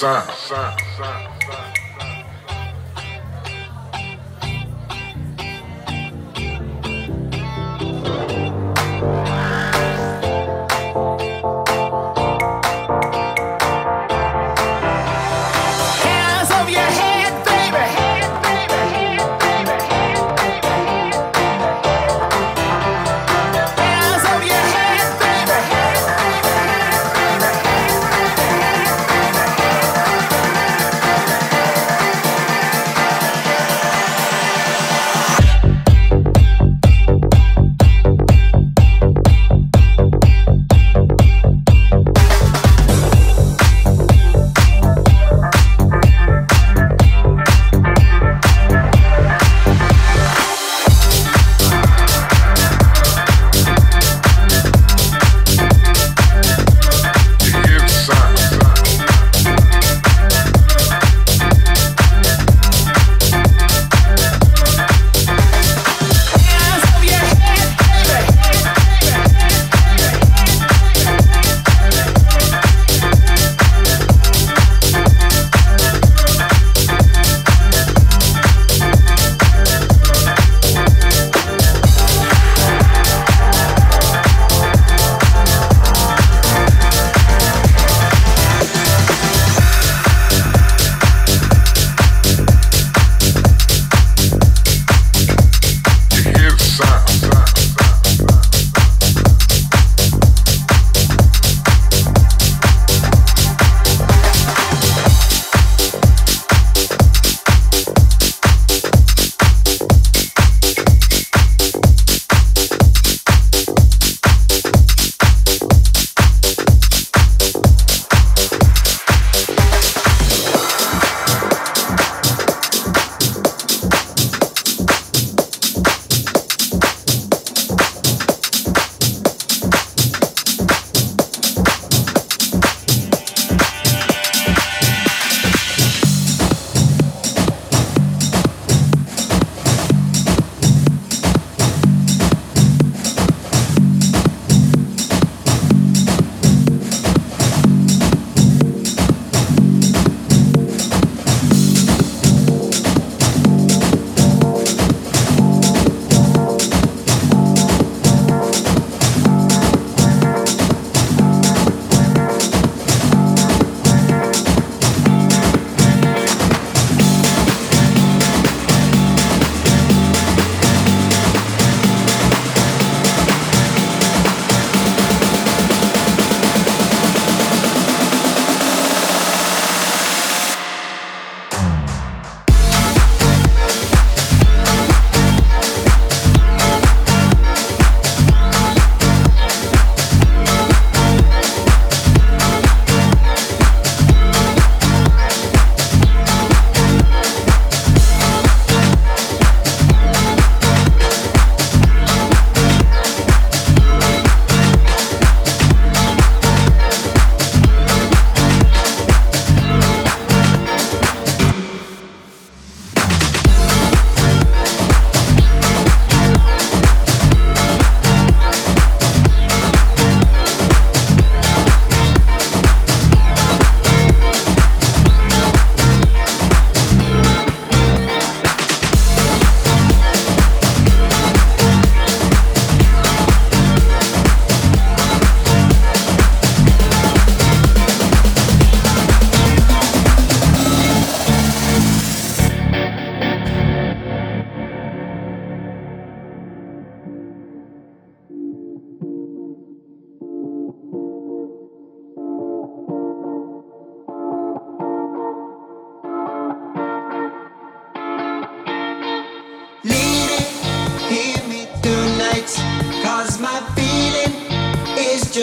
pensar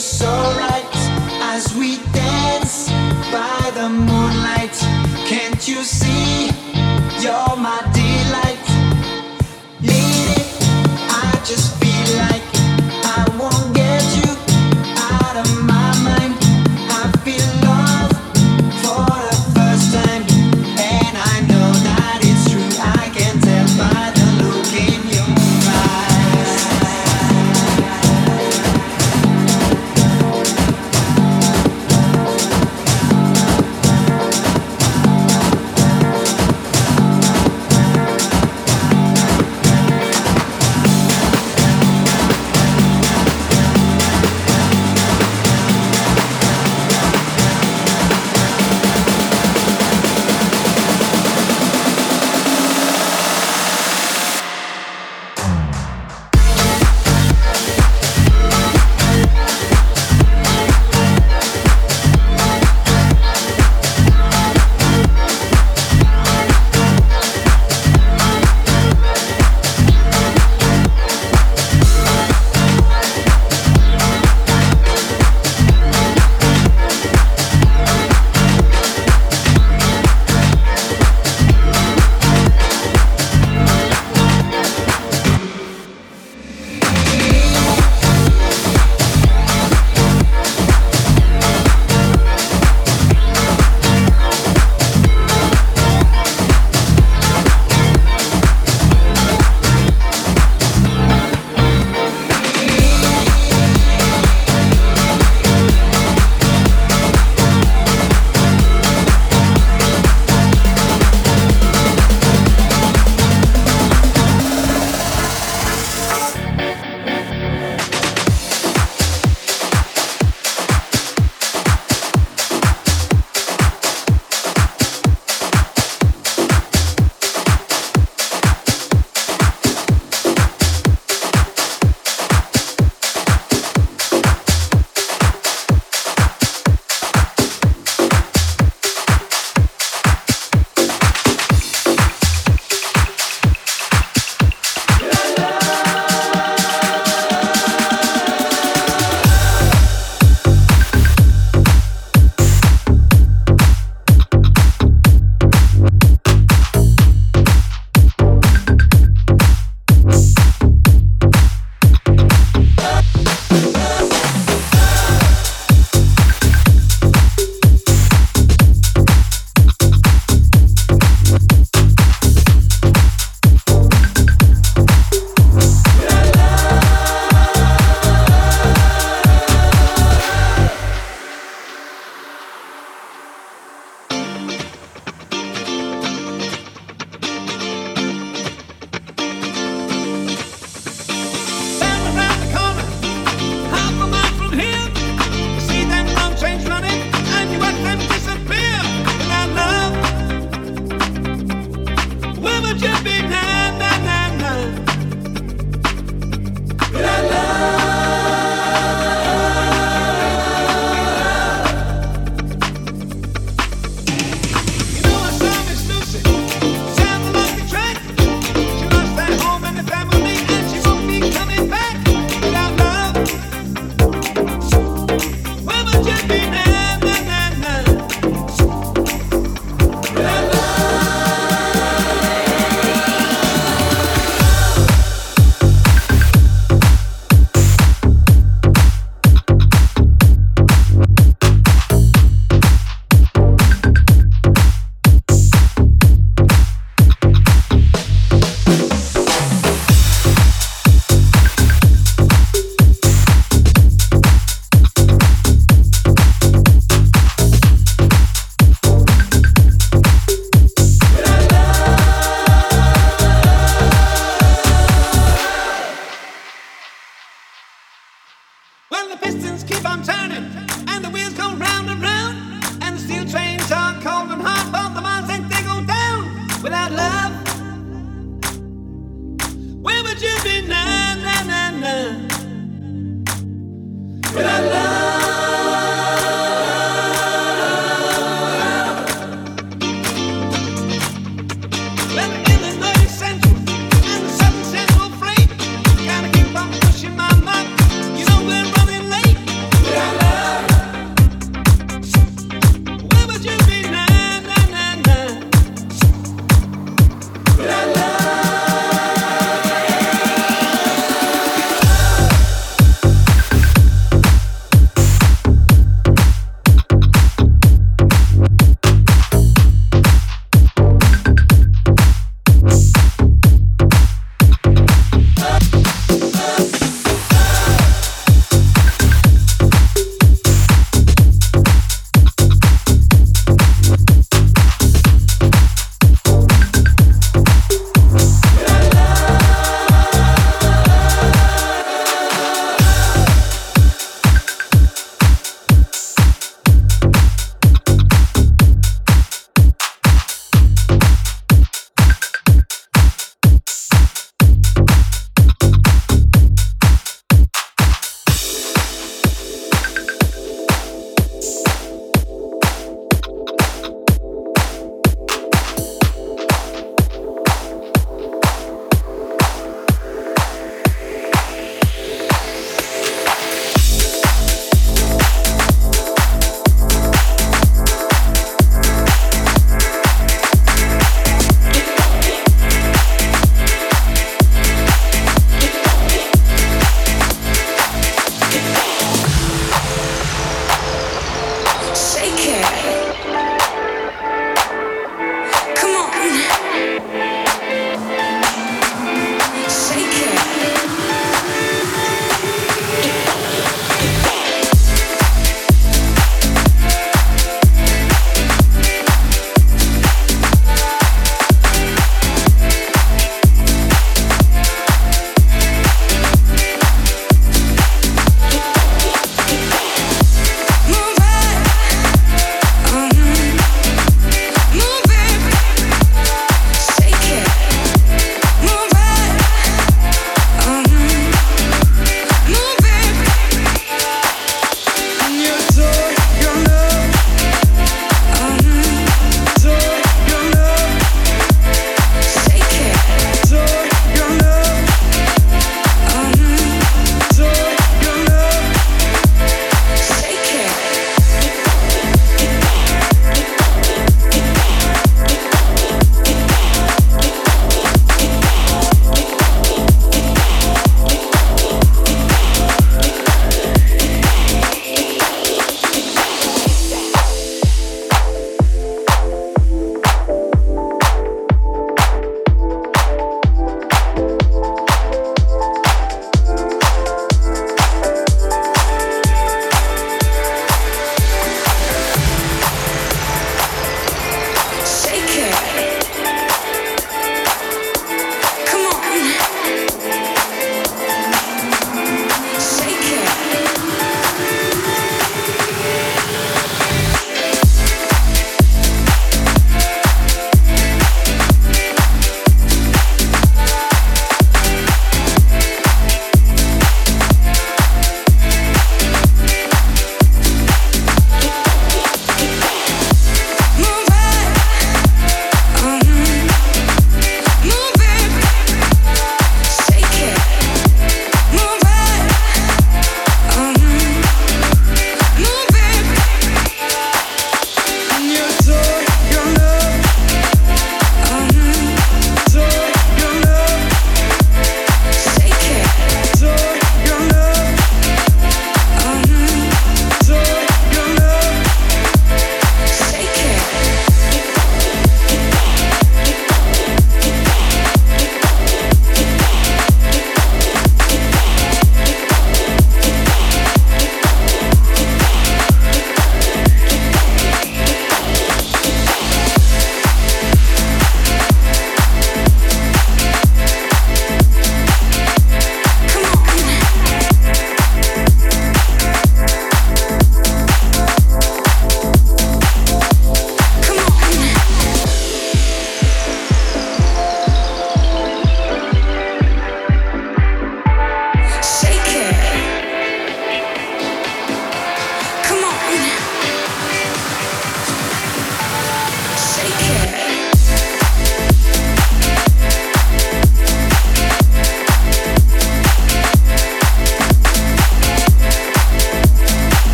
so right as we dance by the moonlight. Can't you see? such a big hand.